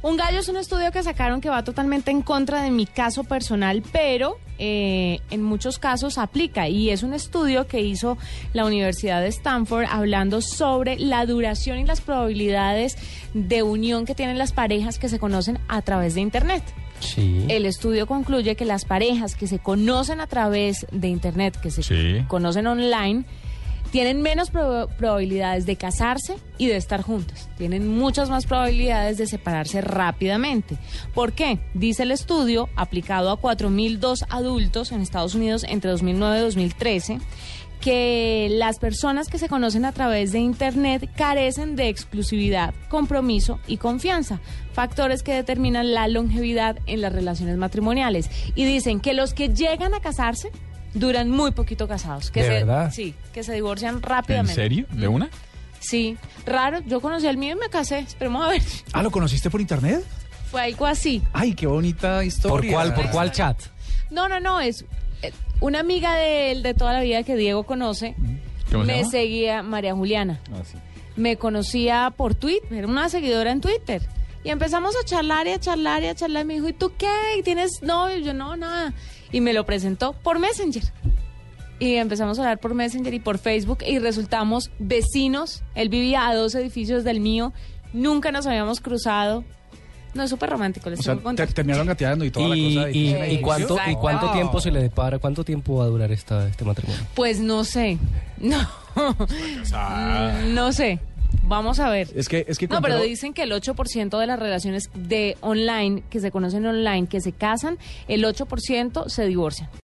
Un gallo es un estudio que sacaron que va totalmente en contra de mi caso personal, pero eh, en muchos casos aplica. Y es un estudio que hizo la Universidad de Stanford hablando sobre la duración y las probabilidades de unión que tienen las parejas que se conocen a través de Internet. Sí. El estudio concluye que las parejas que se conocen a través de Internet, que se Sí. conocen online, tienen menos prob- probabilidades de casarse y de estar juntas. Tienen muchas más probabilidades de separarse rápidamente. ¿Por qué? Dice el estudio, aplicado a 4.002 adultos en Estados Unidos entre 2009 y 2013, que las personas que se conocen a través de Internet carecen de exclusividad, compromiso y confianza, factores que determinan la longevidad en las relaciones matrimoniales. Y dicen que los que llegan a casarse duran muy poquito casados. Que ¿De se, verdad? Sí, que se divorcian ¿En rápidamente. serio? ¿De una? Sí, raro. Yo conocí al mío y me casé. Esperemos a ver. Ah, ¿lo conociste por internet? Fue algo así. Ay, qué bonita ¿Por historia. cuál, por cuál chat? No, no, no, es eh, una amiga de él de toda la vida que Diego conoce. ¿Cómo se Me llama? seguía María Juliana. Ah, sí. Me conocía por Twitter, era una seguidora en Twitter. Y empezamos a charlar y a charlar y a charlar. Me dijo, ¿y tú qué? ¿Tienes novio? Y yo, no, nada. Y me lo presentó por Messenger. Y empezamos a hablar por Messenger y por Facebook y resultamos vecinos. Él vivía a dos edificios del mío. Nunca nos habíamos cruzado. No, es súper romántico, les O sea, te- terminaron gateando y toda ¿Y, la cosa. y- ¿Y, y cuánto, ¿Y cuánto tiempo se le depara? ¿Cuánto tiempo va a durar esta, este matrimonio? Pues no sé. No. Mm, no sé. Vamos a ver. Es que, es que No, pero dicen que el 8% de las relaciones de online, que se conocen online, que se casan, el 8% se divorcian.